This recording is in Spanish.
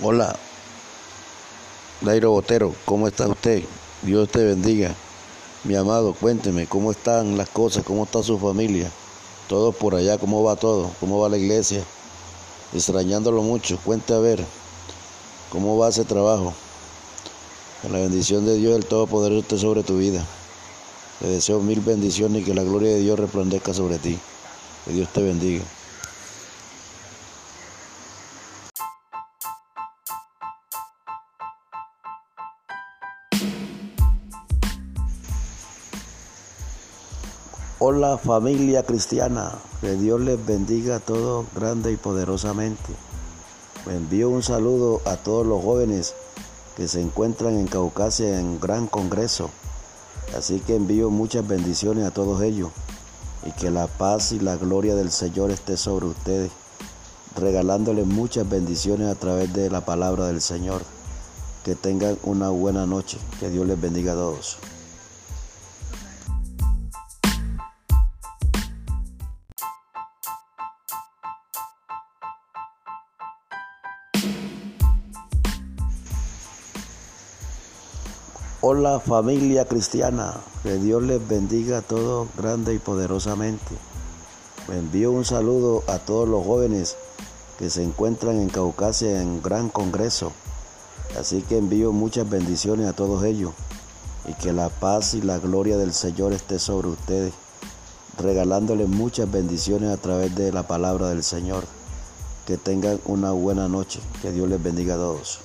Hola, Dairo Botero, ¿cómo está usted? Dios te bendiga. Mi amado, cuénteme, ¿cómo están las cosas? ¿Cómo está su familia? Todo por allá, ¿cómo va todo? ¿Cómo va la iglesia? Extrañándolo mucho, cuente a ver, ¿cómo va ese trabajo? Que la bendición de Dios, el Todopoderoso, esté sobre tu vida. Te deseo mil bendiciones y que la gloria de Dios resplandezca sobre ti. Que Dios te bendiga. Hola familia cristiana, que Dios les bendiga a todos grande y poderosamente. Me envío un saludo a todos los jóvenes que se encuentran en Caucasia en gran congreso. Así que envío muchas bendiciones a todos ellos y que la paz y la gloria del Señor esté sobre ustedes, regalándoles muchas bendiciones a través de la palabra del Señor. Que tengan una buena noche, que Dios les bendiga a todos. Hola familia cristiana, que Dios les bendiga a todos grande y poderosamente. Me envío un saludo a todos los jóvenes que se encuentran en Caucasia en gran congreso. Así que envío muchas bendiciones a todos ellos y que la paz y la gloria del Señor esté sobre ustedes, regalándoles muchas bendiciones a través de la palabra del Señor. Que tengan una buena noche, que Dios les bendiga a todos.